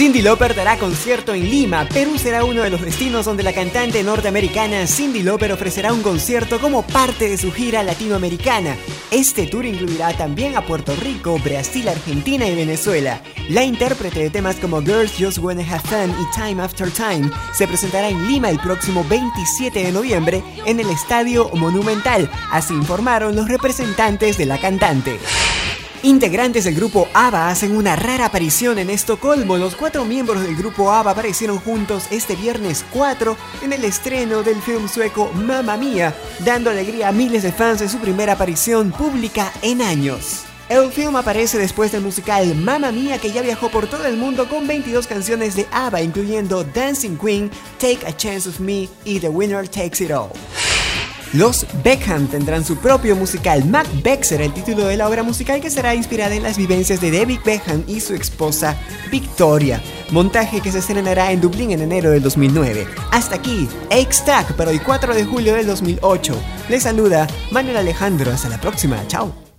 Cindy Lauper dará concierto en Lima. Perú será uno de los destinos donde la cantante norteamericana Cindy Lauper ofrecerá un concierto como parte de su gira latinoamericana. Este tour incluirá también a Puerto Rico, Brasil, Argentina y Venezuela. La intérprete de temas como Girls Just Wanna Have Fun y Time After Time se presentará en Lima el próximo 27 de noviembre en el Estadio Monumental, así informaron los representantes de la cantante. Integrantes del grupo ABBA hacen una rara aparición en Estocolmo. Los cuatro miembros del grupo ABBA aparecieron juntos este viernes 4 en el estreno del film sueco Mamma Mia, dando alegría a miles de fans de su primera aparición pública en años. El film aparece después del musical Mamma Mia que ya viajó por todo el mundo con 22 canciones de ABBA incluyendo Dancing Queen, Take a Chance of Me y The Winner Takes It All. Los Beckham tendrán su propio musical. Macbeth será el título de la obra musical que será inspirada en las vivencias de David Beckham y su esposa Victoria. Montaje que se estrenará en Dublín en enero del 2009. Hasta aquí, Extract para el 4 de julio del 2008. Les saluda Manuel Alejandro. Hasta la próxima. Chao.